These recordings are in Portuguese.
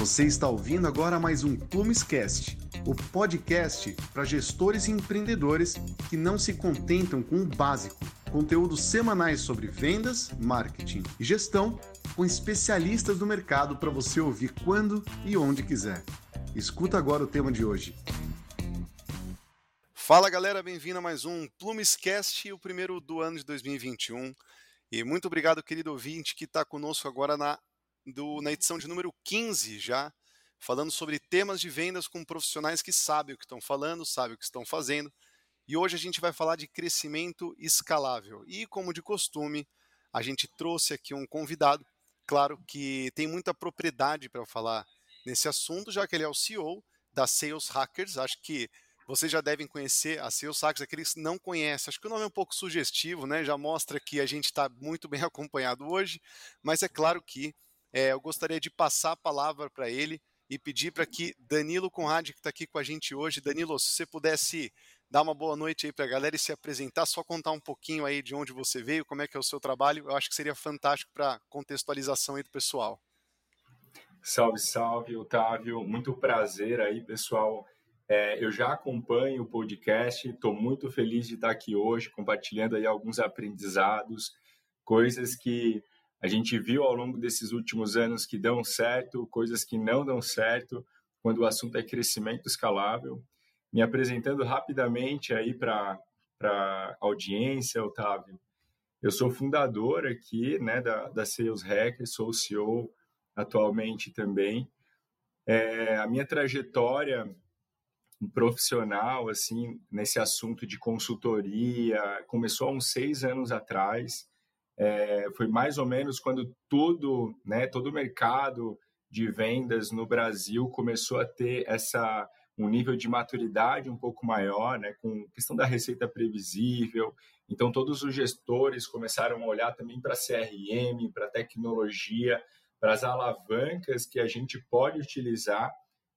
Você está ouvindo agora mais um Plumescast, o podcast para gestores e empreendedores que não se contentam com o básico. Conteúdos semanais sobre vendas, marketing e gestão com especialistas do mercado para você ouvir quando e onde quiser. Escuta agora o tema de hoje. Fala galera, bem-vindo a mais um Plumescast, o primeiro do ano de 2021. E muito obrigado, querido ouvinte, que está conosco agora na do, na edição de número 15 já, falando sobre temas de vendas com profissionais que sabem o que estão falando, sabem o que estão fazendo. E hoje a gente vai falar de crescimento escalável. E como de costume, a gente trouxe aqui um convidado, claro que tem muita propriedade para falar nesse assunto, já que ele é o CEO da Sales Hackers. Acho que vocês já devem conhecer a Sales Hackers, aqueles que não conhecem. Acho que o nome é um pouco sugestivo, né? Já mostra que a gente está muito bem acompanhado hoje, mas é claro que é, eu gostaria de passar a palavra para ele e pedir para que Danilo Conrad, que está aqui com a gente hoje, Danilo, se você pudesse dar uma boa noite aí para a galera e se apresentar, só contar um pouquinho aí de onde você veio, como é que é o seu trabalho, eu acho que seria fantástico para contextualização aí do pessoal. Salve, salve, Otávio, muito prazer aí, pessoal. É, eu já acompanho o podcast, estou muito feliz de estar aqui hoje, compartilhando aí alguns aprendizados, coisas que a gente viu ao longo desses últimos anos que dão certo, coisas que não dão certo, quando o assunto é crescimento escalável. Me apresentando rapidamente aí para a audiência, Otávio. Eu sou fundador aqui né, da, da Sales Hackers, sou o CEO atualmente também. É, a minha trajetória profissional assim nesse assunto de consultoria começou há uns seis anos atrás é, foi mais ou menos quando tudo, né, todo o mercado de vendas no Brasil começou a ter essa um nível de maturidade um pouco maior, né, com questão da receita previsível. Então todos os gestores começaram a olhar também para CRM, para tecnologia, para as alavancas que a gente pode utilizar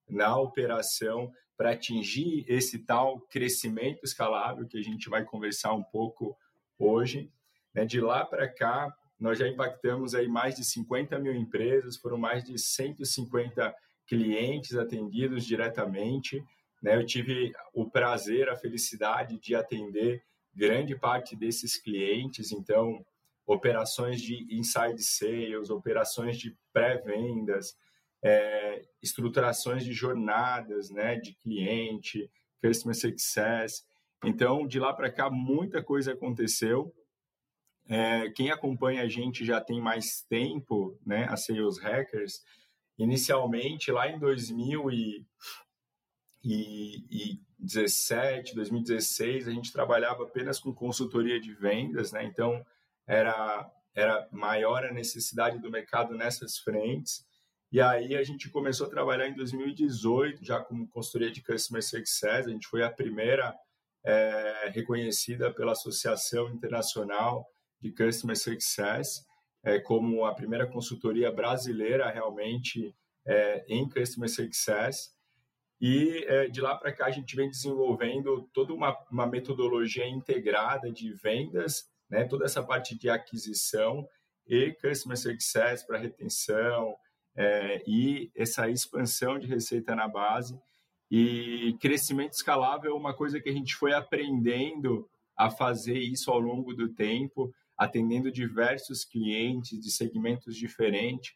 na operação para atingir esse tal crescimento escalável que a gente vai conversar um pouco hoje. Né? De lá para cá, nós já impactamos aí mais de 50 mil empresas, foram mais de 150 clientes atendidos diretamente. Né? Eu tive o prazer, a felicidade de atender grande parte desses clientes, então operações de inside sales, operações de pré-vendas, é, estruturações de jornadas, né, de cliente, customer success. Então, de lá para cá, muita coisa aconteceu é, quem acompanha a gente já tem mais tempo, né, a Sales Hackers, inicialmente lá em 2017, 2016, a gente trabalhava apenas com consultoria de vendas, né, então era, era maior a necessidade do mercado nessas frentes. E aí a gente começou a trabalhar em 2018, já como consultoria de Customer Success, a gente foi a primeira é, reconhecida pela Associação Internacional de Customer Success, é, como a primeira consultoria brasileira realmente é, em Customer Success. E é, de lá para cá a gente vem desenvolvendo toda uma, uma metodologia integrada de vendas, né, toda essa parte de aquisição e Customer Success para retenção é, e essa expansão de receita na base. E crescimento escalável é uma coisa que a gente foi aprendendo a fazer isso ao longo do tempo atendendo diversos clientes de segmentos diferentes.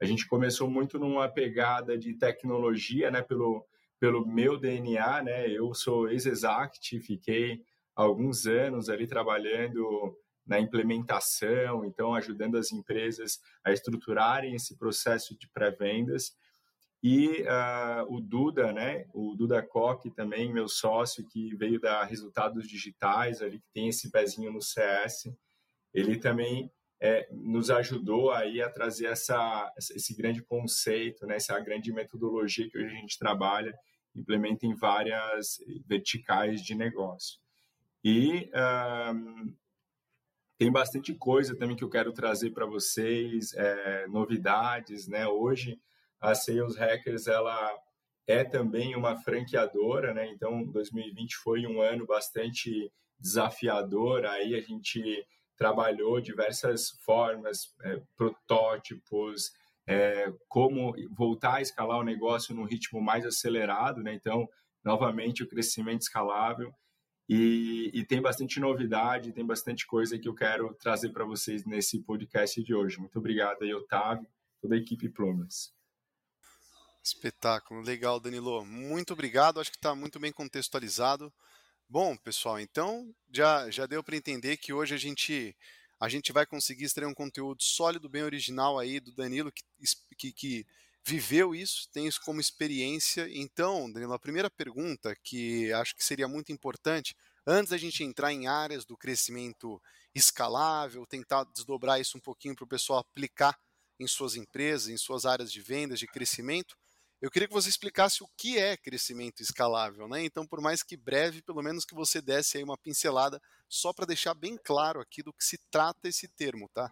A gente começou muito numa pegada de tecnologia, né, pelo, pelo meu DNA, né, eu sou ex-exact, fiquei alguns anos ali trabalhando na implementação, então ajudando as empresas a estruturarem esse processo de pré-vendas. E uh, o Duda, né, o Duda Koch também, meu sócio, que veio da Resultados Digitais, ali que tem esse pezinho no CS, ele também é, nos ajudou aí a trazer essa, esse grande conceito, né, essa grande metodologia que hoje a gente trabalha, implementa em várias verticais de negócio. E um, tem bastante coisa também que eu quero trazer para vocês, é, novidades, né? Hoje a Sales Hackers ela é também uma franqueadora, né? Então 2020 foi um ano bastante desafiador. Aí a gente trabalhou diversas formas, é, protótipos, é, como voltar a escalar o negócio num ritmo mais acelerado, né? Então, novamente, o crescimento escalável. E, e, tem bastante novidade, tem bastante coisa que eu quero trazer para vocês nesse podcast de hoje. Muito obrigado aí, Otávio, toda a equipe Plumas. Espetáculo, legal, Danilo. Muito obrigado, acho que está muito bem contextualizado. Bom, pessoal, então já, já deu para entender que hoje a gente a gente vai conseguir extrair um conteúdo sólido, bem original aí do Danilo, que, que, que viveu isso, tem isso como experiência. Então, Danilo, a primeira pergunta que acho que seria muito importante, antes da gente entrar em áreas do crescimento escalável, tentar desdobrar isso um pouquinho para o pessoal aplicar em suas empresas, em suas áreas de vendas, de crescimento, eu queria que você explicasse o que é crescimento escalável, né? Então, por mais que breve, pelo menos que você desse aí uma pincelada, só para deixar bem claro aqui do que se trata esse termo, tá?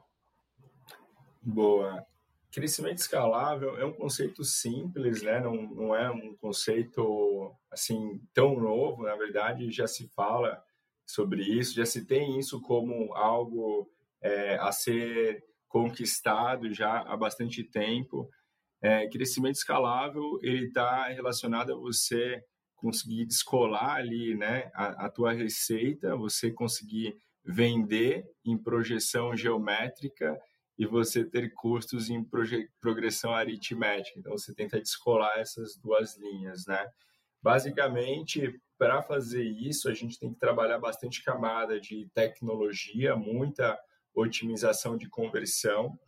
Boa. Crescimento escalável é um conceito simples, né? Não, não é um conceito assim tão novo. Na verdade, já se fala sobre isso, já se tem isso como algo é, a ser conquistado já há bastante tempo. É, crescimento escalável ele está relacionado a você conseguir descolar ali, né, a, a tua receita, você conseguir vender em projeção geométrica e você ter custos em progressão aritmética. Então, você tenta descolar essas duas linhas, né? Basicamente, para fazer isso, a gente tem que trabalhar bastante camada de tecnologia, muita otimização de conversão,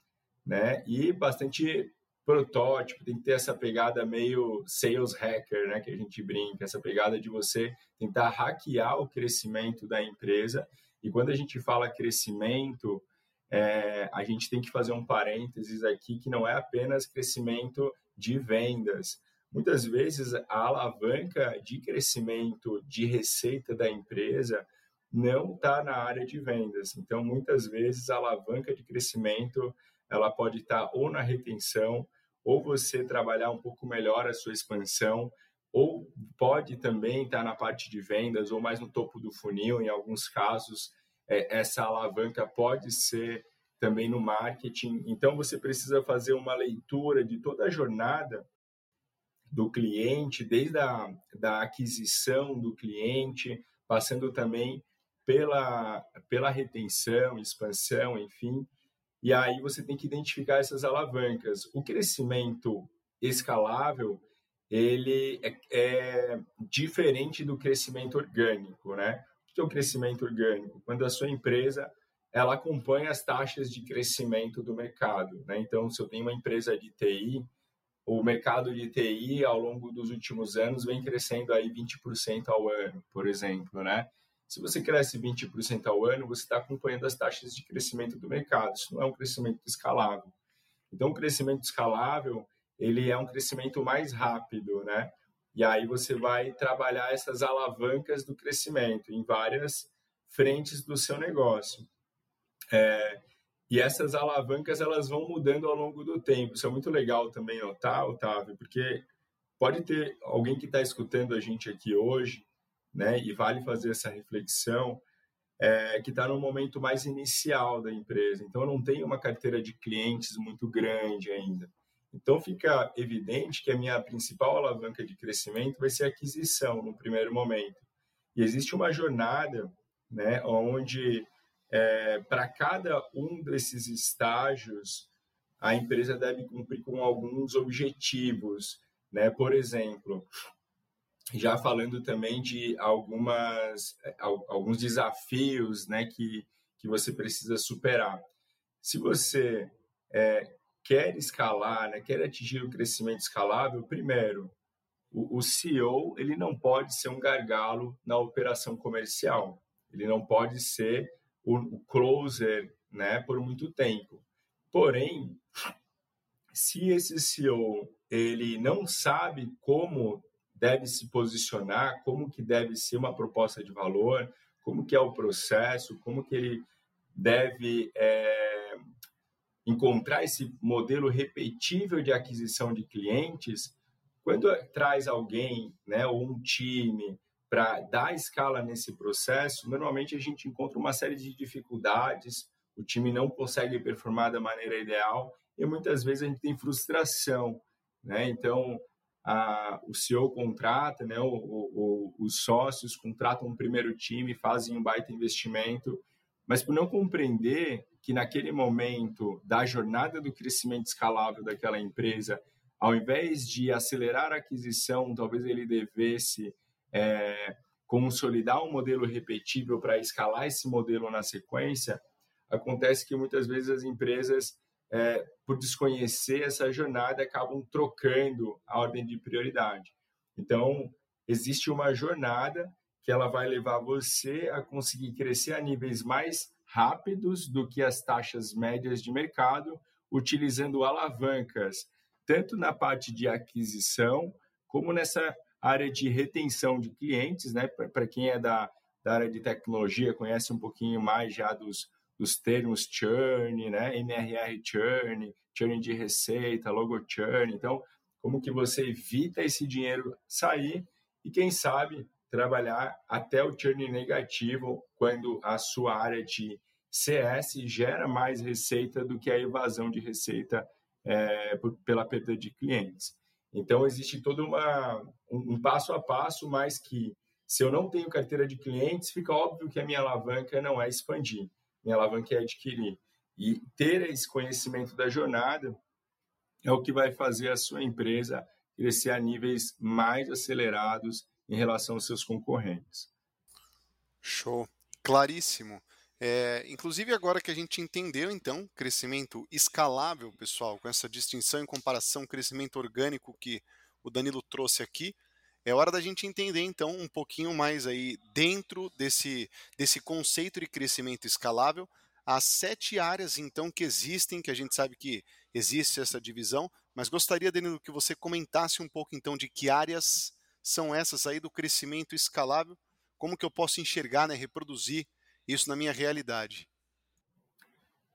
né? E bastante protótipo, tem que ter essa pegada meio sales hacker, né? Que a gente brinca, essa pegada de você tentar hackear o crescimento da empresa. E quando a gente fala crescimento, é, a gente tem que fazer um parênteses aqui que não é apenas crescimento de vendas. Muitas vezes a alavanca de crescimento de receita da empresa não está na área de vendas. Então, muitas vezes a alavanca de crescimento ela pode estar tá ou na retenção, ou você trabalhar um pouco melhor a sua expansão, ou pode também estar na parte de vendas ou mais no topo do funil. Em alguns casos, é, essa alavanca pode ser também no marketing. Então, você precisa fazer uma leitura de toda a jornada do cliente, desde a da aquisição do cliente, passando também pela, pela retenção, expansão, enfim. E aí você tem que identificar essas alavancas. O crescimento escalável, ele é, é diferente do crescimento orgânico, né? O que é o crescimento orgânico? Quando a sua empresa ela acompanha as taxas de crescimento do mercado. Né? Então, se eu tenho uma empresa de TI, o mercado de TI ao longo dos últimos anos vem crescendo aí 20% ao ano, por exemplo, né? Se você cresce 20% ao ano, você está acompanhando as taxas de crescimento do mercado. Isso não é um crescimento escalável. Então, o crescimento escalável, ele é um crescimento mais rápido, né? E aí você vai trabalhar essas alavancas do crescimento em várias frentes do seu negócio. É, e essas alavancas elas vão mudando ao longo do tempo. Isso é muito legal também notar, Otávio, porque pode ter alguém que está escutando a gente aqui hoje, né? E vale fazer essa reflexão, é, que está no momento mais inicial da empresa. Então, não tem uma carteira de clientes muito grande ainda. Então, fica evidente que a minha principal alavanca de crescimento vai ser a aquisição no primeiro momento. E existe uma jornada, né, onde é, para cada um desses estágios, a empresa deve cumprir com alguns objetivos, né? Por exemplo, já falando também de algumas alguns desafios, né, que que você precisa superar. Se você é, quer escalar, né, quer atingir o crescimento escalável, primeiro, o, o CEO ele não pode ser um gargalo na operação comercial. Ele não pode ser o, o closer né, por muito tempo. Porém, se esse CEO ele não sabe como deve se posicionar, como que deve ser uma proposta de valor, como que é o processo, como que ele deve é, encontrar esse modelo repetível de aquisição de clientes, quando traz alguém, né, ou um time, para dar escala nesse processo, normalmente a gente encontra uma série de dificuldades, o time não consegue performar da maneira ideal e muitas vezes a gente tem frustração, né? Então, a, o CEO contrata, né? O, o, os sócios contratam um primeiro time, fazem um baita investimento, mas por não compreender que naquele momento da jornada do crescimento escalável daquela empresa, ao invés de acelerar a aquisição, talvez ele devesse é, consolidar um modelo repetível para escalar esse modelo na sequência, acontece que muitas vezes as empresas, é, por desconhecer essa jornada, acabam trocando a ordem de prioridade. Então, existe uma jornada que ela vai levar você a conseguir crescer a níveis mais rápidos do que as taxas médias de mercado, utilizando alavancas tanto na parte de aquisição, como nessa área de retenção de clientes, né? Para quem é da, da área de tecnologia, conhece um pouquinho mais já dos, dos termos churn, né? MRR churn, churn de receita, logo churn. Então, como que você evita esse dinheiro sair e, quem sabe, trabalhar até o churn negativo quando a sua área de CS gera mais receita do que a evasão de receita é, por, pela perda de clientes. Então, existe todo uma, um, um, passo a passo, mas que se eu não tenho carteira de clientes, fica óbvio que a minha alavanca não é expandir, minha alavanca é adquirir. E ter esse conhecimento da jornada é o que vai fazer a sua empresa crescer a níveis mais acelerados em relação aos seus concorrentes. Show. Claríssimo. É, inclusive agora que a gente entendeu então crescimento escalável, pessoal, com essa distinção em comparação crescimento orgânico que o Danilo trouxe aqui, é hora da gente entender então um pouquinho mais aí dentro desse desse conceito de crescimento escalável, as sete áreas então que existem, que a gente sabe que existe essa divisão, mas gostaria Danilo que você comentasse um pouco então de que áreas são essas aí do crescimento escalável, como que eu posso enxergar, né, reproduzir isso na minha realidade?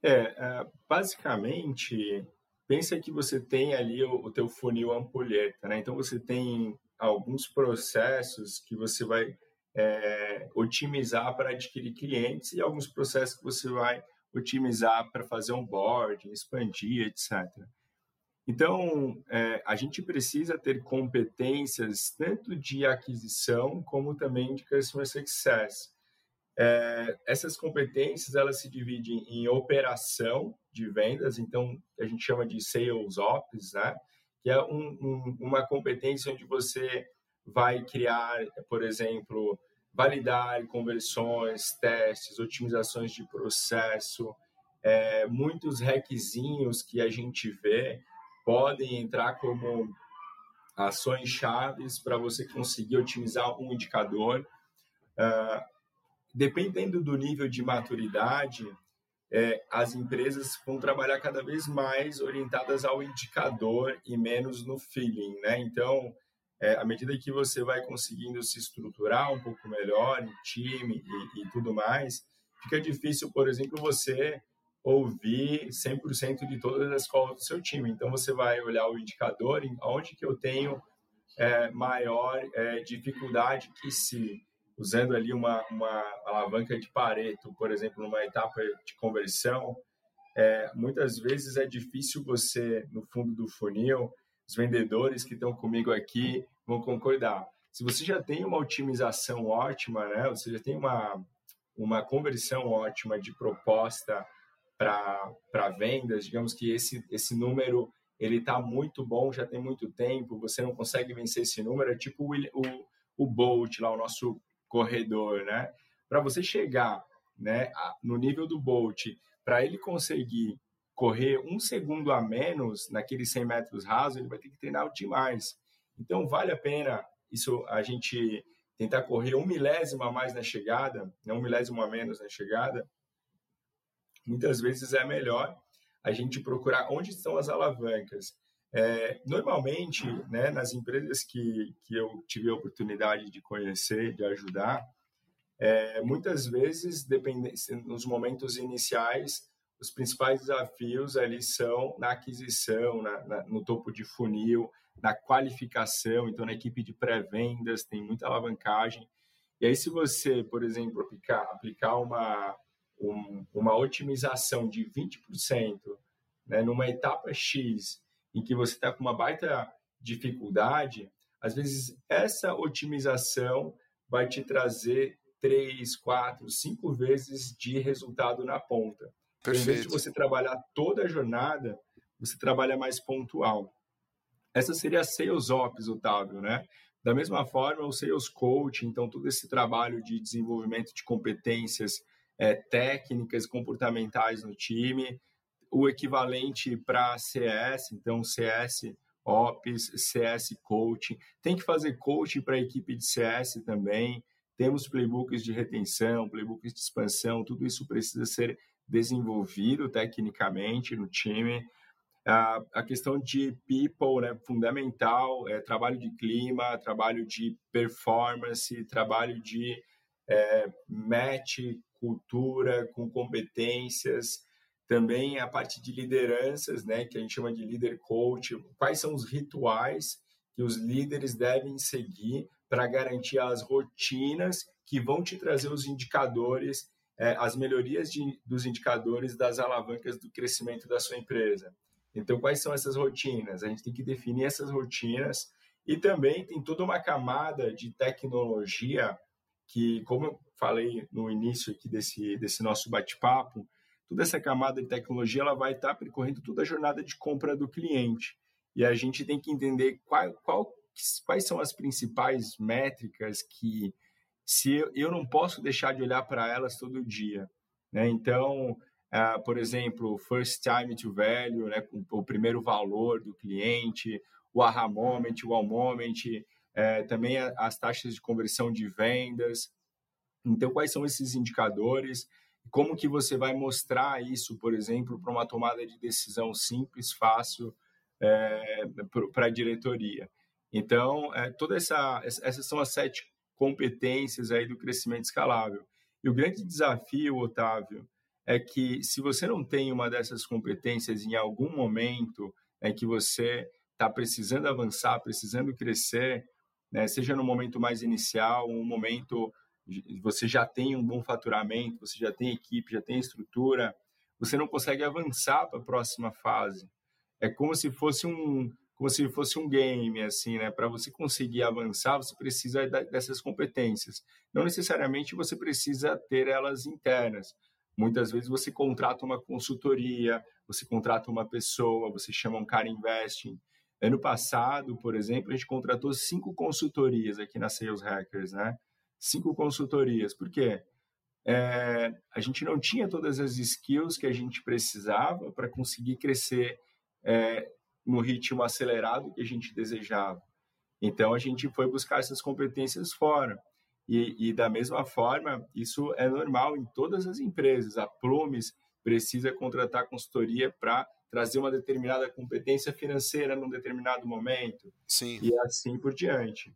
É, é, basicamente, pensa que você tem ali o, teu funil ampulheta, né? Então você tem alguns processos que você vai é, otimizar para adquirir clientes e alguns processos que você vai otimizar para fazer um board, expandir, etc. Então, é, a gente precisa ter competências tanto de aquisição como também de customer success. É, essas competências elas se dividem em operação de vendas, então a gente chama de sales ops, né? Que é um, um, uma competência onde você vai criar, por exemplo, validar conversões, testes, otimizações de processo, é, muitos requisinhos que a gente vê podem entrar como ações chaves para você conseguir otimizar um indicador. Uh, dependendo do nível de maturidade, é, as empresas vão trabalhar cada vez mais orientadas ao indicador e menos no feeling, né? Então, é, à medida que você vai conseguindo se estruturar um pouco melhor em time e, e tudo mais, fica difícil, por exemplo, você ouvir 100% de todas as calls do seu time. Então, você vai olhar o indicador, onde que eu tenho é, maior é, dificuldade que se usando ali uma, uma alavanca de Pareto, por exemplo, numa etapa de conversão, é, muitas vezes é difícil você, no fundo do funil, os vendedores que estão comigo aqui vão concordar. Se você já tem uma otimização ótima, né, você já tem uma, uma conversão ótima de proposta para vendas, digamos que esse, esse número ele está muito bom, já tem muito tempo, você não consegue vencer esse número, é tipo o, o, o Bolt lá, o nosso corredor, né? Para você chegar, né, no nível do Bolt, para ele conseguir correr um segundo a menos naqueles 100 metros rasos, ele vai ter que treinar demais. Então, vale a pena isso a gente tentar correr um milésimo a mais na chegada, não um milésimo a menos na chegada. Muitas vezes é melhor a gente procurar onde estão as alavancas. É, normalmente, né, nas empresas que, que eu tive a oportunidade de conhecer, de ajudar, é, muitas vezes, nos momentos iniciais, os principais desafios ali são na aquisição, na, na, no topo de funil, na qualificação. Então, na equipe de pré-vendas tem muita alavancagem. E aí, se você, por exemplo, aplicar, aplicar uma, um, uma otimização de 20% né, numa etapa X, em que você está com uma baita dificuldade, às vezes essa otimização vai te trazer três, quatro, cinco vezes de resultado na ponta. Perfeito. Em vez de você trabalhar toda a jornada, você trabalha mais pontual. Essa seria a Sales Ops, Otávio, né? Da mesma forma, o Sales Coach, então todo esse trabalho de desenvolvimento de competências é, técnicas, comportamentais no time, o equivalente para CS, então CS Ops, CS Coaching. Tem que fazer coaching para a equipe de CS também. Temos playbooks de retenção, playbooks de expansão, tudo isso precisa ser desenvolvido tecnicamente no time. A, questão de people, né, fundamental, é trabalho de clima, trabalho de performance, trabalho de é, match, cultura, com competências, também a parte de lideranças, né, que a gente chama de líder coach, quais são os rituais que os líderes devem seguir para garantir as rotinas que vão te trazer os indicadores, é, as melhorias de, dos indicadores das alavancas do crescimento da sua empresa. Então, quais são essas rotinas? A gente tem que definir essas rotinas e também tem toda uma camada de tecnologia que, como eu falei no início aqui desse, desse nosso bate-papo, toda essa camada de tecnologia ela vai estar percorrendo toda a jornada de compra do cliente. E a gente tem que entender qual, qual, quais são as principais métricas que se eu, eu não posso deixar de olhar para elas todo dia. Né? Então, uh, por exemplo, first time to value, né? o primeiro valor do cliente, o aha moment, o wow moment, é, também as taxas de conversão de vendas. Então, quais são esses indicadores? Como que você vai mostrar isso, por exemplo, para uma tomada de decisão simples, fácil é, para a diretoria? Então, é, toda essa, essas são as sete competências aí do crescimento escalável. E o grande desafio, Otávio, é que se você não tem uma dessas competências em algum momento é que você está precisando avançar, precisando crescer, né? seja no momento mais inicial, um momento você já tem um bom faturamento, você já tem equipe, já tem estrutura, você não consegue avançar para a próxima fase. É como se fosse um como se fosse um game assim, né? Para você conseguir avançar, você precisa dessas competências. Não necessariamente você precisa ter elas internas. Muitas vezes você contrata uma consultoria, você contrata uma pessoa, você chama um cara investing. Ano passado, por exemplo, a gente contratou cinco consultorias aqui na Sales Hackers, né? Cinco consultorias. Por quê? É, a gente não tinha todas as skills que a gente precisava para conseguir crescer é, no ritmo acelerado que a gente desejava. Então, a gente foi buscar essas competências fora. E, e, da mesma forma, isso é normal em todas as empresas. A Plumes precisa contratar consultoria para trazer uma determinada competência financeira num determinado momento. Sim. E assim por diante.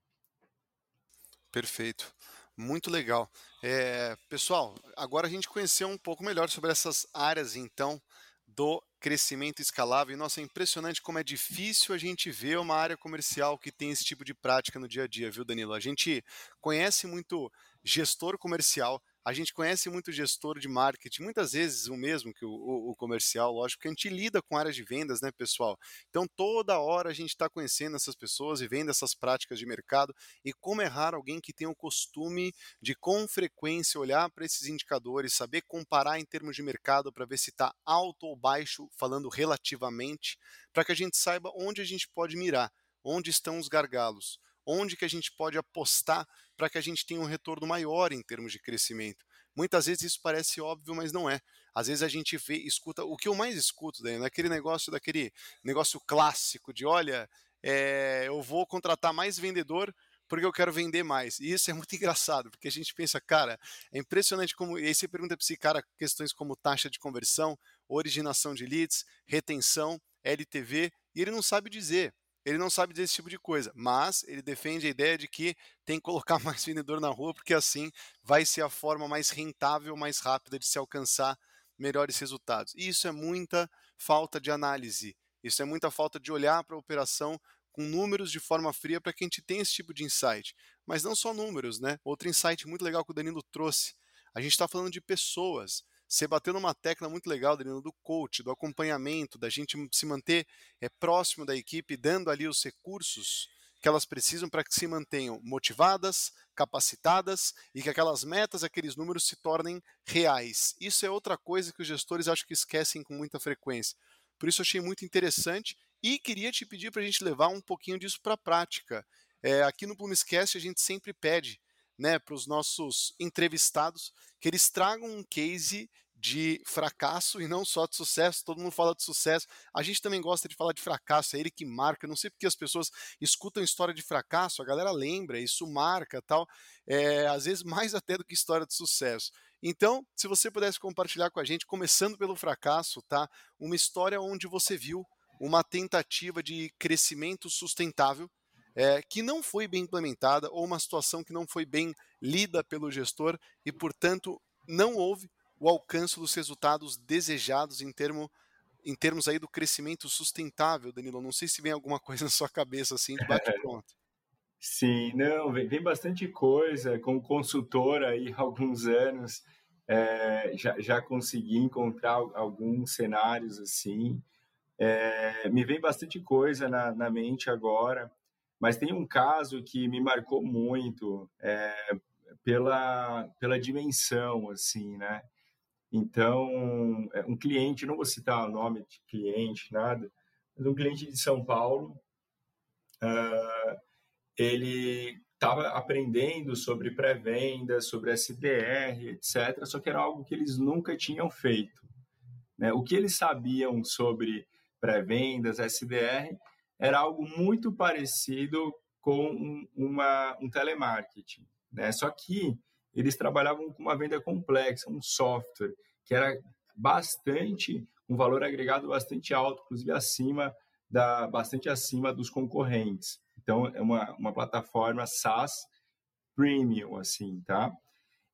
Perfeito. Muito legal. É, pessoal, agora a gente conheceu um pouco melhor sobre essas áreas, então, do crescimento escalável. E, nossa, é impressionante como é difícil a gente ver uma área comercial que tem esse tipo de prática no dia a dia, viu, Danilo? A gente conhece muito gestor comercial, a gente conhece muito gestor de marketing, muitas vezes o mesmo que o, o, o, comercial, lógico que a gente lida com áreas de vendas, né, pessoal? Então toda hora a gente está conhecendo essas pessoas e vendo essas práticas de mercado e como errar alguém que tem o costume de com frequência olhar para esses indicadores, saber comparar em termos de mercado para ver se está alto ou baixo, falando relativamente, para que a gente saiba onde a gente pode mirar, onde estão os gargalos onde que a gente pode apostar para que a gente tenha um retorno maior em termos de crescimento. Muitas vezes isso parece óbvio, mas não é. Às vezes a gente vê, escuta, o que eu mais escuto, Daniel, é aquele negócio daquele negócio clássico de olha, é, eu vou contratar mais vendedor porque eu quero vender mais. E isso é muito engraçado, porque a gente pensa, cara, é impressionante como. E aí você pergunta para esse cara questões como taxa de conversão, originação de leads, retenção, LTV, e ele não sabe dizer. Ele não sabe desse tipo de coisa, mas ele defende a ideia de que tem que colocar mais vendedor na rua, porque assim vai ser a forma mais rentável, mais rápida de se alcançar melhores resultados. E isso é muita falta de análise, isso é muita falta de olhar para a operação com números de forma fria para que a gente tenha esse tipo de insight. Mas não só números, né? Outro insight muito legal que o Danilo trouxe. A gente está falando de pessoas. Você bateu numa tecla muito legal, Danilo, do coach, do acompanhamento, da gente se manter é, próximo da equipe, dando ali os recursos que elas precisam para que se mantenham motivadas, capacitadas e que aquelas metas, aqueles números se tornem reais. Isso é outra coisa que os gestores acho que esquecem com muita frequência. Por isso achei muito interessante e queria te pedir para a gente levar um pouquinho disso para a prática. É, aqui no Plumescast a gente sempre pede né, para os nossos entrevistados que eles tragam um case de fracasso e não só de sucesso. Todo mundo fala de sucesso. A gente também gosta de falar de fracasso, é ele que marca. Não sei porque as pessoas escutam história de fracasso, a galera lembra, isso marca tal. É, às vezes mais até do que história de sucesso. Então, se você pudesse compartilhar com a gente, começando pelo fracasso, tá? Uma história onde você viu uma tentativa de crescimento sustentável é, que não foi bem implementada ou uma situação que não foi bem lida pelo gestor e, portanto, não houve o alcance dos resultados desejados em, termo, em termos aí do crescimento sustentável, Danilo. Não sei se vem alguma coisa na sua cabeça assim de bate pronto. Sim, não, vem, vem bastante coisa. Como consultor aí há alguns anos, é, já, já consegui encontrar alguns cenários assim. É, me vem bastante coisa na, na mente agora. Mas tem um caso que me marcou muito é, pela, pela dimensão, assim, né? Então, é, um cliente, não vou citar o nome de cliente, nada, mas um cliente de São Paulo, uh, ele estava aprendendo sobre pré-venda, sobre SDR, etc., só que era algo que eles nunca tinham feito. Né? O que eles sabiam sobre pré-vendas, SDR, era algo muito parecido com um, uma, um telemarketing. Né? Só que eles trabalhavam com uma venda complexa, um software que era bastante, um valor agregado bastante alto, inclusive acima da, bastante acima dos concorrentes. Então, é uma, uma plataforma SaaS premium, assim, tá?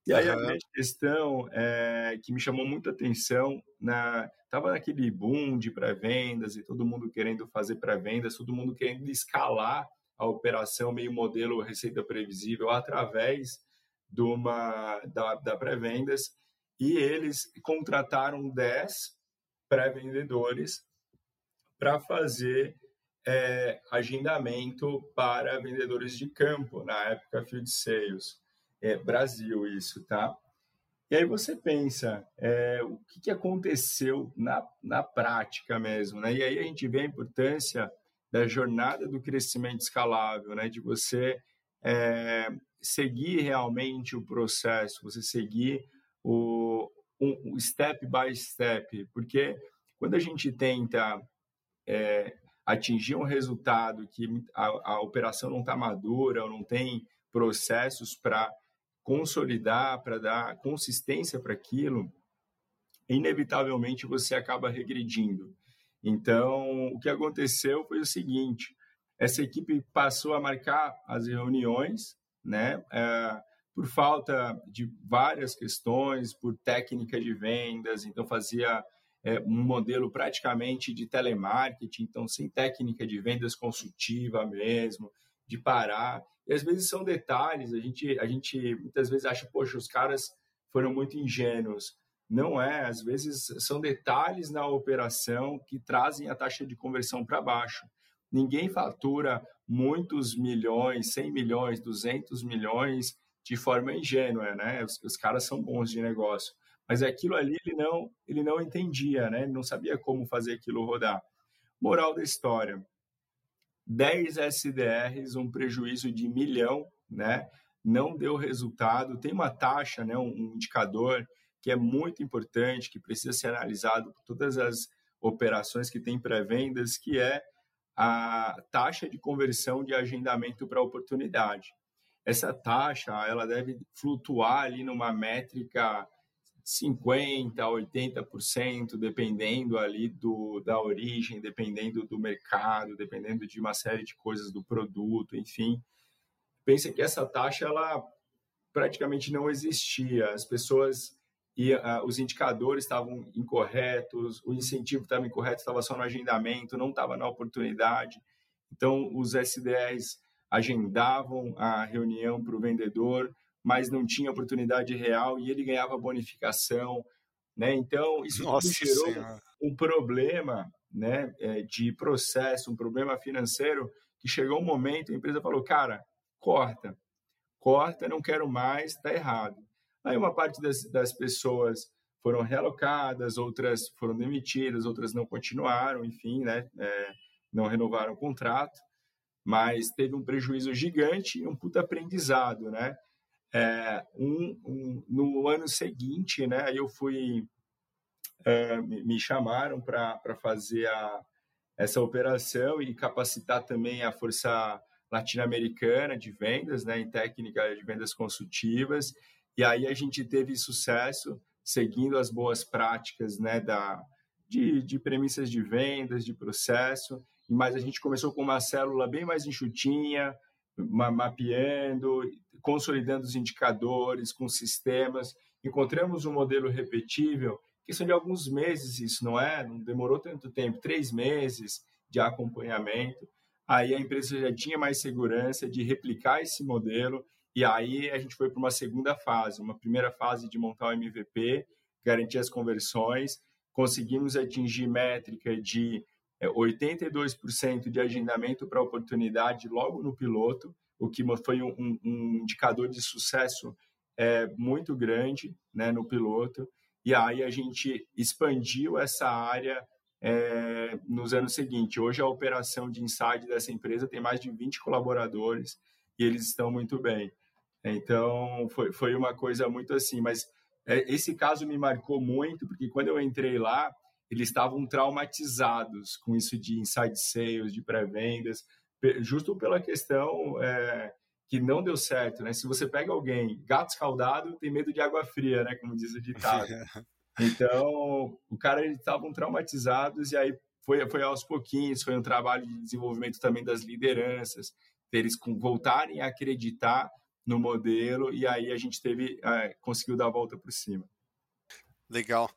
E aí a grande questão é, que me chamou muita atenção, na, tava naquele boom de pré-vendas e todo mundo querendo fazer pré-vendas, todo mundo querendo escalar a operação meio modelo receita previsível através de uma, da, da pré-vendas e eles contrataram 10 pré-vendedores para fazer é, agendamento para vendedores de campo, na época Field Sales. É, Brasil isso, tá? E aí você pensa, é, o que, que aconteceu na, na prática mesmo, né? E aí a gente vê a importância da jornada do crescimento escalável, né? De você é, seguir realmente o processo, você seguir o um, step by step, porque quando a gente tenta é, atingir um resultado que a, a operação não está madura ou não tem processos para consolidar, para dar consistência para aquilo, inevitavelmente você acaba regredindo. Então, o que aconteceu foi o seguinte: essa equipe passou a marcar as reuniões, né? É, por falta de várias questões, por técnica de vendas, então fazia é, um modelo praticamente de telemarketing, então sem técnica de vendas consultiva mesmo, de parar. E às vezes são detalhes, a gente, a gente muitas vezes acha, poxa, os caras foram muito ingênuos. Não é, às vezes são detalhes na operação que trazem a taxa de conversão para baixo. Ninguém fatura muitos milhões, 100 milhões, 200 milhões de forma ingênua, né? Os, os caras são bons de negócio, mas aquilo ali ele não, ele não entendia, né? Ele não sabia como fazer aquilo rodar. Moral da história: 10 SDRs, um prejuízo de milhão, né? Não deu resultado. Tem uma taxa, né? Um indicador que é muito importante, que precisa ser analisado por todas as operações que têm pré-vendas, que é a taxa de conversão de agendamento para oportunidade. Essa taxa, ela deve flutuar ali numa métrica 50, 80%, dependendo ali do, da origem, dependendo do mercado, dependendo de uma série de coisas do produto, enfim. Pensa que essa taxa ela praticamente não existia. As pessoas e uh, os indicadores estavam incorretos, o incentivo estava incorreto, estava só no agendamento, não estava na oportunidade. Então, os SDRs agendavam a reunião para o vendedor, mas não tinha oportunidade real e ele ganhava bonificação né? Então, isso gerou senhora. um problema né, é, de processo, um problema financeiro, que chegou um momento, a empresa falou, cara, corta, corta, não quero mais, está errado. Aí uma parte das, das pessoas foram realocadas, outras foram demitidas, outras não continuaram, enfim, né, é, não renovaram o contrato, mas teve um prejuízo gigante e um puta aprendizado, né? É, um, um, no ano seguinte, né, eu fui, é, me chamaram para fazer a, essa operação e capacitar também a força latino-americana de vendas, né, em técnica de vendas consultivas, e aí a gente teve sucesso seguindo as boas práticas, né, da, de, de premissas de vendas, de processo, mas a gente começou com uma célula bem mais enxutinha, ma mapeando, consolidando os indicadores com sistemas, encontramos um modelo repetível, questão de alguns meses isso, não é? Não demorou tanto tempo, três meses de acompanhamento. Aí a empresa já tinha mais segurança de replicar esse modelo e aí a gente foi para uma segunda fase, uma primeira fase de montar o MVP, garantir as conversões, conseguimos atingir métrica de 82% é, de agendamento para oportunidade logo no piloto, o que foi um, um indicador de sucesso é, muito grande né, no piloto. E aí a gente expandiu essa área é, nos anos seguintes. Hoje a operação de inside dessa empresa tem mais de 20 colaboradores e eles estão muito bem. Então foi, foi uma coisa muito assim, mas é, esse caso me marcou muito porque quando eu entrei lá eles estavam traumatizados com isso de inside sales, de pré-vendas, justo pela questão é, que não deu certo, né? Se você pega alguém gato escaldado, tem medo de água fria, né? Como diz o ditado. Então, o cara eles estavam traumatizados e aí foi foi aos pouquinhos, foi um trabalho de desenvolvimento também das lideranças, eles voltarem a acreditar no modelo e aí a gente teve é, conseguiu dar a volta por cima. Legal.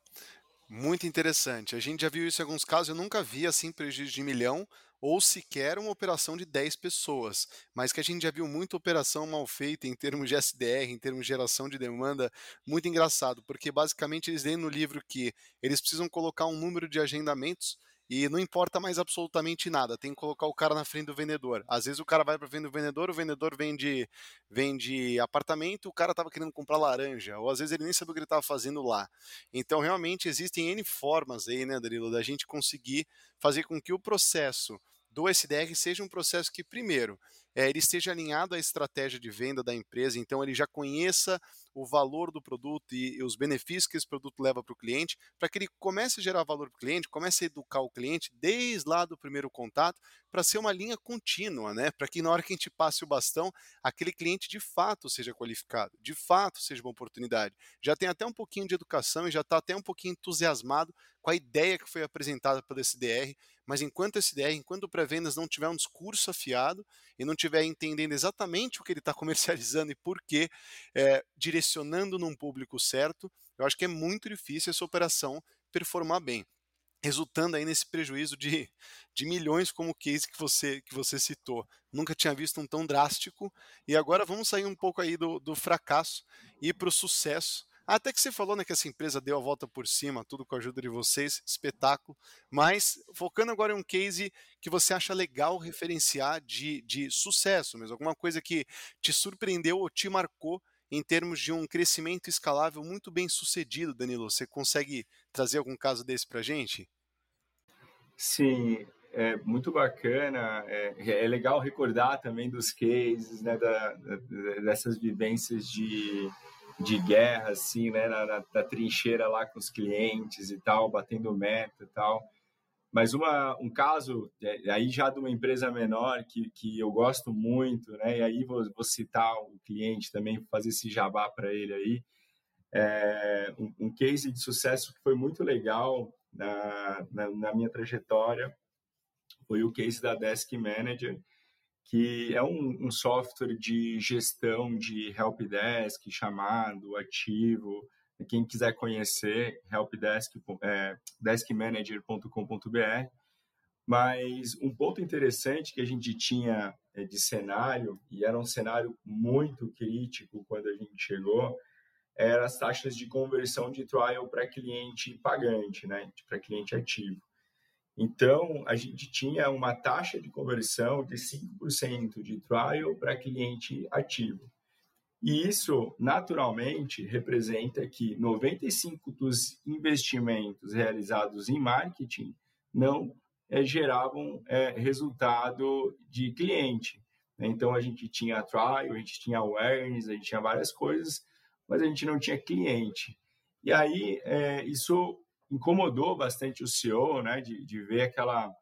Muito interessante. A gente já viu isso em alguns casos, eu nunca vi assim prejuízo de milhão ou sequer uma operação de 10 pessoas, mas que a gente já viu muita operação mal feita em termos de SDR, em termos de geração de demanda, muito engraçado, porque basicamente eles leem no livro que eles precisam colocar um número de agendamentos e não importa mais absolutamente nada, tem que colocar o cara na frente do vendedor. Às vezes o cara vai para frente do vendedor, o vendedor vende, vende apartamento, o cara estava querendo comprar laranja, ou às vezes ele nem sabia o que ele estava fazendo lá. Então realmente existem N formas aí, né, Danilo, da gente conseguir fazer com que o processo do SDR seja um processo que, primeiro, é, ele esteja alinhado à estratégia de venda da empresa, então ele já conheça o valor do produto e, e os benefícios que esse produto leva para o cliente, para que ele comece a gerar valor para o cliente, comece a educar o cliente desde lá do primeiro contato, para ser uma linha contínua, né? Para que na hora que a gente passe o bastão, aquele cliente de fato seja qualificado, de fato seja uma oportunidade. Já tem até um pouquinho de educação e já está até um pouquinho entusiasmado com a ideia que foi apresentada pelo SDR, mas enquanto esse SDR, enquanto o pré-vendas não tiver um discurso afiado e não tiver entendendo exatamente o que ele está comercializando e por quê, é, direcionando num público certo, eu acho que é muito difícil essa operação performar bem resultando aí nesse prejuízo de, de milhões como o case que você, que você citou. Nunca tinha visto um tão drástico. E agora vamos sair um pouco aí do, do fracasso e para o sucesso. Até que você falou né, que essa empresa deu a volta por cima, tudo com a ajuda de vocês, espetáculo. Mas focando agora em um case que você acha legal referenciar de, de sucesso mesmo, alguma coisa que te surpreendeu ou te marcou em termos de um crescimento escalável muito bem sucedido, Danilo. Você consegue trazer algum caso desse para a gente? Sim, é muito bacana. É, é, legal recordar também dos cases, né, da, dessas vivências de de guerra, assim, né, na, na, na, trincheira lá com os clientes e tal, batendo meta e tal. Mas uma, um caso, é, aí já de uma empresa menor que, que eu gosto muito, né, e aí vou, vou citar o cliente também, fazer esse jabá para ele aí, é, um, um, case de sucesso que foi muito legal na, na, na minha trajetória, foi o case da Desk Manager, que é um, um, software de gestão de helpdesk, chamado, ativo. Quem quiser conhecer, helpdesk, é, deskmanager.com.br. Mas um ponto interessante que a gente tinha é, de cenário, e era um cenário muito crítico quando a gente chegou, eram as taxas de conversão de trial para cliente pagante, né, para cliente ativo. Então, a gente tinha uma taxa de conversão de 5% de trial para cliente ativo. E isso, naturalmente, representa que 95% dos investimentos realizados em marketing não é, geravam é, resultado de cliente. Então, a gente tinha trial, a gente tinha awareness, a gente tinha várias coisas, mas a gente não tinha cliente. E aí, é, isso incomodou bastante o CEO, né, de, de ver aquela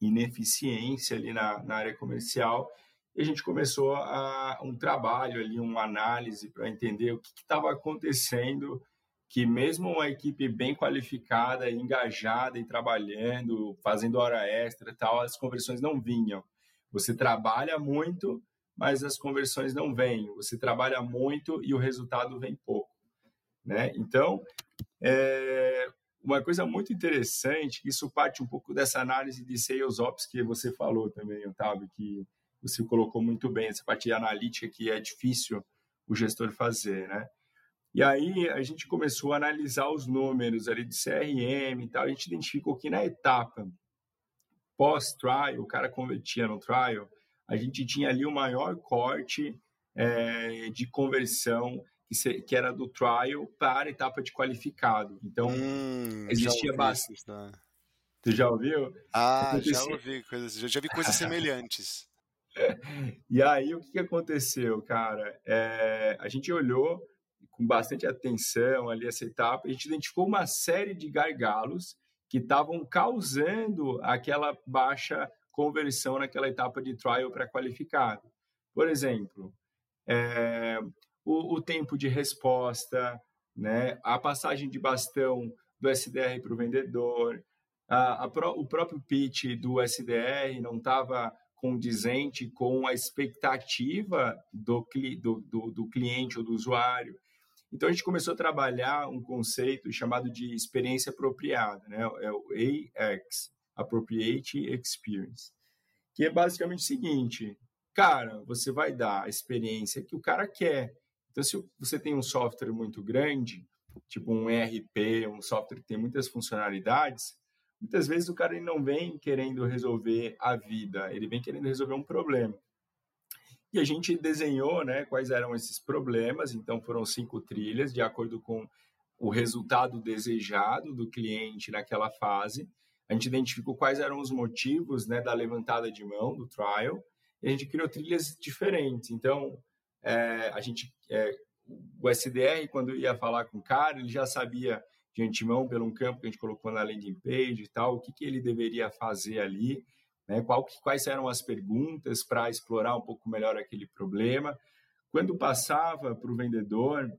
ineficiência ali na, na área comercial e a gente começou a, um trabalho ali, uma análise para entender o que estava acontecendo, que mesmo uma equipe bem qualificada, engajada e trabalhando, fazendo hora extra e tal, as conversões não vinham. Você trabalha muito, mas as conversões não vêm. Você trabalha muito e o resultado vem pouco, né? Então, é, uma coisa muito interessante, isso parte um pouco dessa análise de sales ops que você falou também, Otávio, que você colocou muito bem, essa parte analítica que é difícil o gestor fazer, né? E aí a gente começou a analisar os números ali de CRM e tal, a gente identificou que na etapa pós-trial, o cara convertia no trial, a gente tinha ali o maior corte é, de conversão que, se, que, era do trial para a etapa de qualificado. Então, hum, existia bastante. Tá? Tu já ouviu? Ah, já ouvi coisas, já, já vi coisas semelhantes. E aí, o que aconteceu, cara? É, a gente olhou com bastante atenção ali essa etapa, a gente identificou uma série de gargalos que estavam causando aquela baixa conversão naquela etapa de trial para qualificado. Por exemplo, é, o, o, tempo de resposta, né, a passagem de bastão do SDR para o vendedor, a, a, o próprio pitch do SDR não estava condizente com a expectativa do, do, do, do cliente ou do usuário. Então, a gente começou a trabalhar um conceito chamado de experiência apropriada, né? é o AX, Appropriate Experience, que é basicamente o seguinte, cara, você vai dar a experiência que o cara quer. Então, se você tem um software muito grande, tipo um ERP, um software que tem muitas funcionalidades, Muitas vezes o cara não vem querendo resolver a vida, ele vem querendo resolver um problema. E a gente desenhou né, quais eram esses problemas, então foram cinco trilhas, de acordo com o resultado desejado do cliente naquela fase. A gente identificou quais eram os motivos né, da levantada de mão, do trial, e a gente criou trilhas diferentes. Então, é, a gente, é, o SDR, quando ia falar com o cara, ele já sabia de antemão pelo um campo que a gente colocou na landing page e tal, o que, que ele deveria fazer ali, né? Qual, quais eram as perguntas para explorar um pouco melhor aquele problema. Quando passava para o vendedor,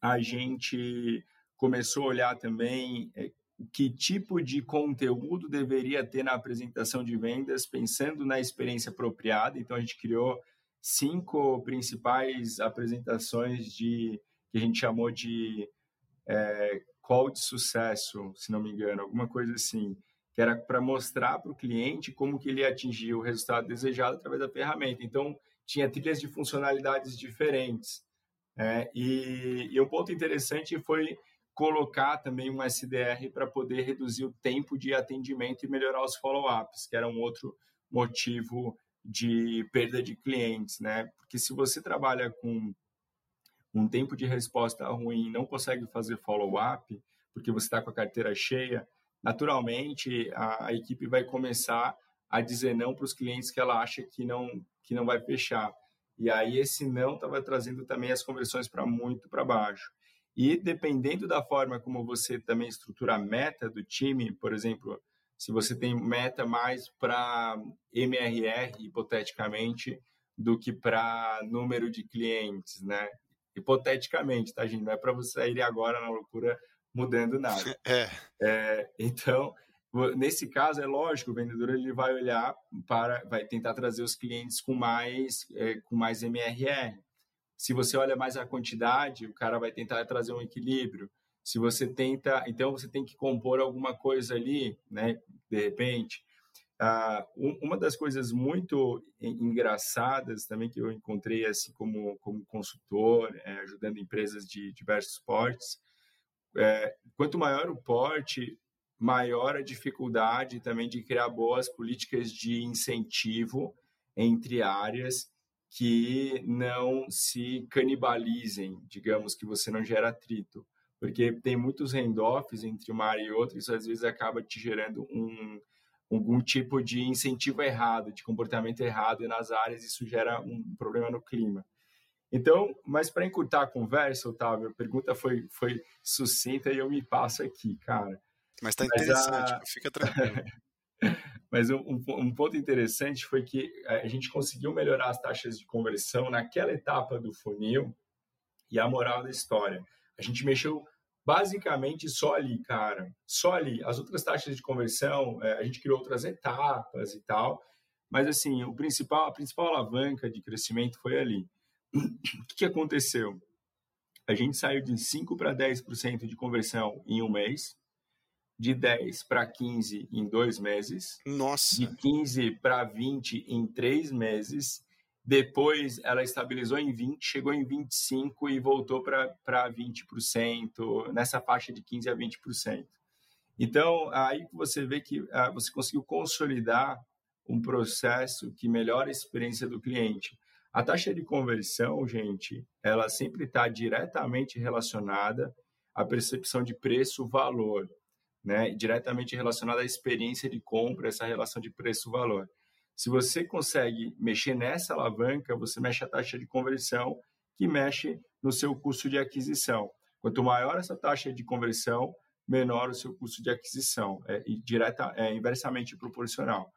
a gente começou a olhar também é, que tipo de conteúdo deveria ter na apresentação de vendas, pensando na experiência apropriada. Então, a gente criou cinco principais apresentações de que a gente chamou de é, call de sucesso, se não me engano, alguma coisa assim, que era para mostrar para o cliente como que ele ia atingir o resultado desejado através da ferramenta. Então, tinha trilhas de funcionalidades diferentes. É, e, e um ponto interessante foi colocar também um SDR para poder reduzir o tempo de atendimento e melhorar os follow-ups, que era um outro motivo de perda de clientes, né? Porque se você trabalha com um tempo de resposta ruim, não consegue fazer follow-up, porque você está com a carteira cheia, naturalmente a, a, equipe vai começar a dizer não para os clientes que ela acha que não, que não vai fechar. E aí esse não estava trazendo também as conversões para muito para baixo. E dependendo da forma como você também estrutura a meta do time, por exemplo, se você tem meta mais para MRR, hipoteticamente, do que para número de clientes, né? Hipoteticamente, tá, gente? Não é para você sair agora na loucura mudando nada. É. é. Então, nesse caso, é lógico, o vendedor ele vai olhar para, vai tentar trazer os clientes com mais, é, com mais MRR. Se você olha mais a quantidade, o cara vai tentar trazer um equilíbrio. Se você tenta, então você tem que compor alguma coisa ali, né? De repente. Ah, uma das coisas muito engraçadas também que eu encontrei assim como, como consultor, é, ajudando empresas de diversos portes, é, quanto maior o porte, maior a dificuldade também de criar boas políticas de incentivo entre áreas que não se canibalizem, digamos que você não gera atrito, porque tem muitos handoffs entre uma área e outra, isso às vezes acaba te gerando um algum tipo de incentivo errado, de comportamento errado nas áreas, isso gera um problema no clima. Então, mas para encurtar a conversa, Otávio, a pergunta foi, foi sucinta e eu me passo aqui, cara. Mas está interessante, a... fica tranquilo. mas um, um, ponto interessante foi que a gente conseguiu melhorar as taxas de conversão naquela etapa do funil e a moral da história. A gente mexeu basicamente só ali, cara, só ali. As outras taxas de conversão, é, a gente criou outras etapas e tal, mas assim, o principal, a principal alavanca de crescimento foi ali. O que, que aconteceu? A gente saiu de 5 para 10% de conversão em um mês, de 10 para 15 em dois meses, Nossa. de 15 para 20 em três meses depois ela estabilizou em 20, chegou em 25 e voltou para 20%, nessa faixa de 15 a 20%. Então, aí você vê que ah, você conseguiu consolidar um processo que melhora a experiência do cliente. A taxa de conversão, gente, ela sempre está diretamente relacionada à percepção de preço-valor, né? diretamente relacionada à experiência de compra, essa relação de preço-valor. Se você consegue mexer nessa alavanca, você mexe a taxa de conversão, que mexe no seu custo de aquisição. Quanto maior essa taxa de conversão, menor o seu custo de aquisição, é, direta, é inversamente proporcional.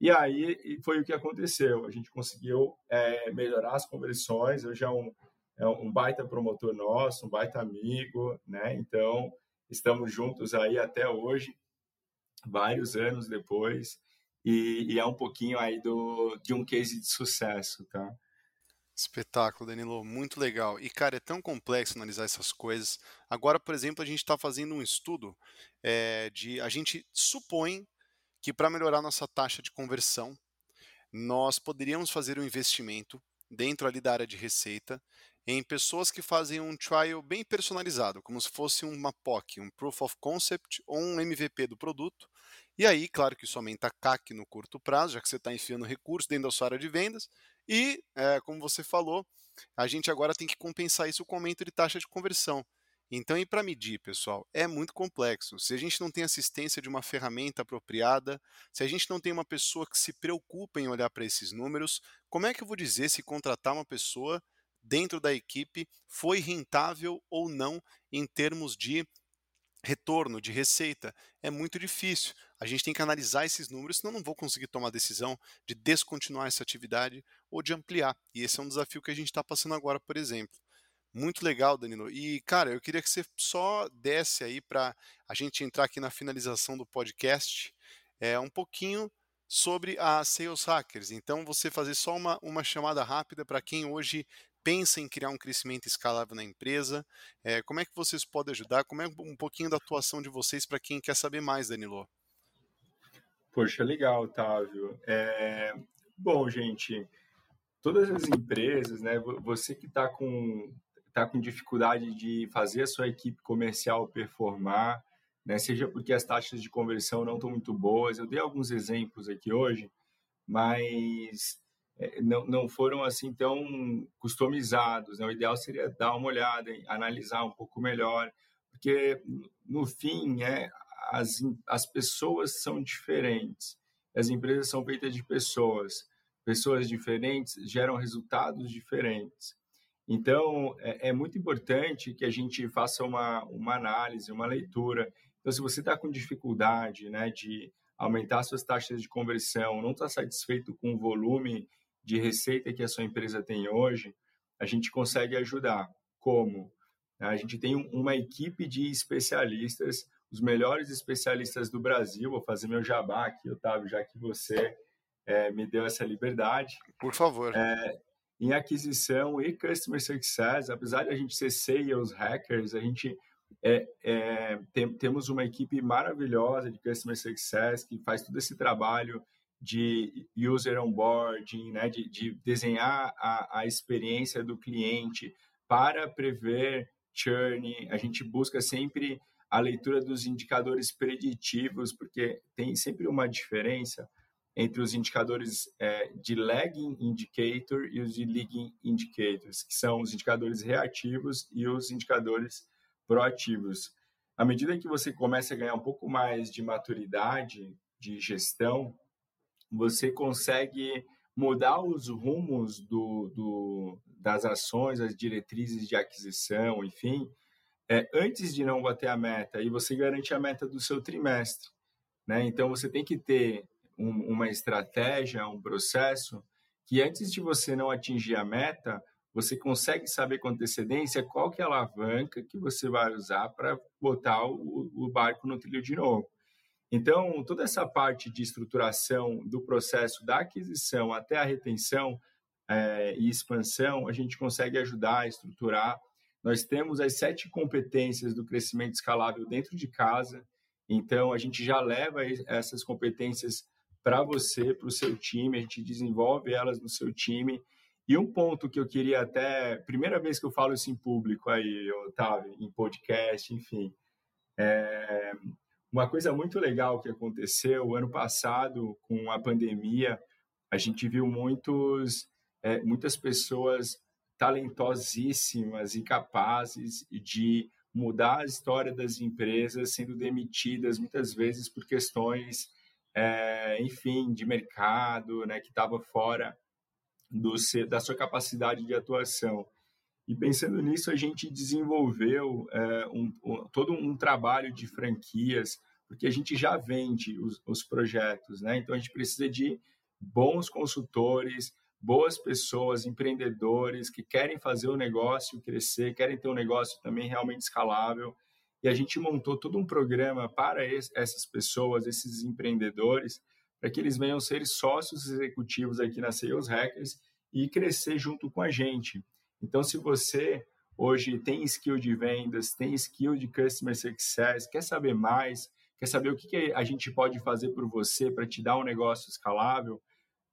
E aí foi o que aconteceu. A gente conseguiu é, melhorar as conversões. Já é um, é um baita promotor nosso, um baita amigo, né? Então estamos juntos aí até hoje, vários anos depois e, e, é um pouquinho aí do, de um case de sucesso, tá? Espetáculo, Danilo, muito legal. E, cara, é tão complexo analisar essas coisas. Agora, por exemplo, a gente está fazendo um estudo é, de. A gente supõe que para melhorar nossa taxa de conversão, nós poderíamos fazer um investimento dentro ali da área de receita em pessoas que fazem um trial bem personalizado, como se fosse uma POC, um Proof of Concept ou um MVP do produto, e aí, claro que isso aumenta CAC no curto prazo, já que você está enfiando recursos dentro da sua área de vendas. E, é, como você falou, a gente agora tem que compensar isso com aumento de taxa de conversão. Então, e para medir, pessoal, é muito complexo. Se a gente não tem assistência de uma ferramenta apropriada, se a gente não tem uma pessoa que se preocupa em olhar para esses números, como é que eu vou dizer se contratar uma pessoa dentro da equipe foi rentável ou não em termos de retorno de receita é muito difícil. A gente tem que analisar esses números, senão não vou conseguir tomar a decisão de descontinuar essa atividade ou de ampliar. E esse é um desafio que a gente está passando agora, por exemplo. Muito legal, Danilo. E, cara, eu queria que você só desse aí para a gente entrar aqui na finalização do podcast é, um pouquinho sobre a Sales Hackers. Então, você fazer só uma, uma chamada rápida para quem hoje pensa em criar um crescimento escalável na empresa. É, como é que vocês podem ajudar? Como é um pouquinho da atuação de vocês para quem quer saber mais, Danilo? Poxa, legal, Otávio. É... Bom, gente, todas as empresas, né? Você que está com, tá com dificuldade de fazer a sua equipe comercial performar, né? Seja porque as taxas de conversão não estão muito boas. Eu dei alguns exemplos aqui hoje, mas é, não, não foram assim tão customizados. Né? O ideal seria dar uma olhada, analisar um pouco melhor, porque no fim é, as, as pessoas são diferentes, as empresas são feitas de pessoas, pessoas diferentes geram resultados diferentes. Então é, é muito importante que a gente faça uma, uma análise, uma leitura. Então, se você está com dificuldade né, de aumentar suas taxas de conversão, não está satisfeito com o volume de receita que a sua empresa tem hoje, a gente consegue ajudar. Como? A gente tem uma equipe de especialistas, os melhores especialistas do Brasil. Vou fazer meu jabá aqui, Otávio, já que você é, me deu essa liberdade. Por favor. É, em aquisição e customer success, apesar de a gente ser sales hackers, a gente é, é, tem, temos uma equipe maravilhosa de Customer Success que faz todo esse trabalho de user onboarding, né, de, de desenhar a, a experiência do cliente para prever churn. A gente busca sempre a leitura dos indicadores preditivos, porque tem sempre uma diferença entre os indicadores é, de lagging indicator e os de leading indicators, que são os indicadores reativos e os indicadores proativos. À medida que você começa a ganhar um pouco mais de maturidade de gestão, você consegue mudar os rumos do, do, das ações, as diretrizes de aquisição, enfim, é, antes de não bater a meta, e você garante a meta do seu trimestre. Né? Então, você tem que ter um, uma estratégia, um processo, que antes de você não atingir a meta, você consegue saber com antecedência qual que é a alavanca que você vai usar para botar o, o barco no trilho de novo. Então, toda essa parte de estruturação do processo da aquisição até a retenção é, e expansão, a gente consegue ajudar a estruturar. Nós temos as sete competências do crescimento escalável dentro de casa, então a gente já leva essas competências para você, para o seu time, a gente desenvolve elas no seu time. E um ponto que eu queria até, primeira vez que eu falo isso em público aí, Otávio, em podcast, enfim, é, uma coisa muito legal que aconteceu ano passado com a pandemia, a gente viu muitos, é, muitas pessoas talentosíssimas e capazes de mudar a história das empresas, sendo demitidas muitas vezes por questões, é, enfim, de mercado, né, que estava fora do, da sua capacidade de atuação. E pensando nisso, a gente desenvolveu é, um, um, todo um trabalho de franquias, porque a gente já vende os, os projetos, né? Então a gente precisa de bons consultores, boas pessoas, empreendedores que querem fazer o negócio crescer, querem ter um negócio também realmente escalável. E a gente montou todo um programa para essas pessoas, esses empreendedores, para que eles venham ser sócios executivos aqui na Sales Hackers e crescer junto com a gente. Então, se você hoje tem skill de vendas, tem skill de customer success, quer saber mais, quer saber o que, a gente pode fazer por você para te dar um negócio escalável,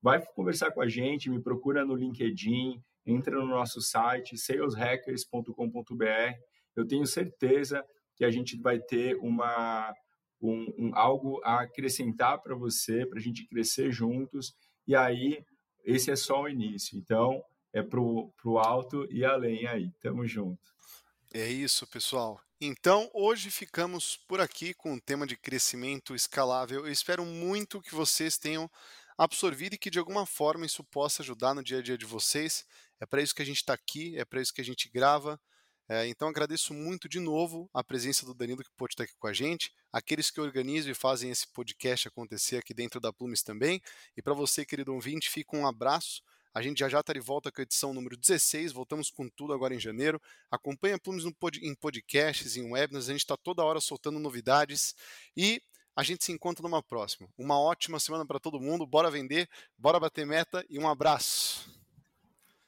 vai conversar com a gente, me procura no LinkedIn, entra no nosso site saleshackers.com.br. Eu tenho certeza que a gente vai ter uma um, um algo a acrescentar para você, para a gente crescer juntos. E aí, esse é só o início. Então, é pro, pro alto e além aí. Tamo junto. É isso, pessoal. Então, hoje ficamos por aqui com o tema de crescimento escalável. Eu espero muito que vocês tenham absorvido e que de alguma forma isso possa ajudar no dia a dia de vocês. É para isso que a gente está aqui, é para isso que a gente grava. É, então agradeço muito de novo a presença do Danilo que pôde estar aqui com a gente, aqueles que organizam e fazem esse podcast acontecer aqui dentro da Plumes também. E para você, querido ouvinte, fica um abraço a gente já já está de volta com a edição número 16, voltamos com tudo agora em janeiro. Acompanhe a Plumes em podcasts, em webinars, a gente está toda hora soltando novidades e a gente se encontra numa próxima. Uma ótima semana para todo mundo, bora vender, bora bater meta e um abraço.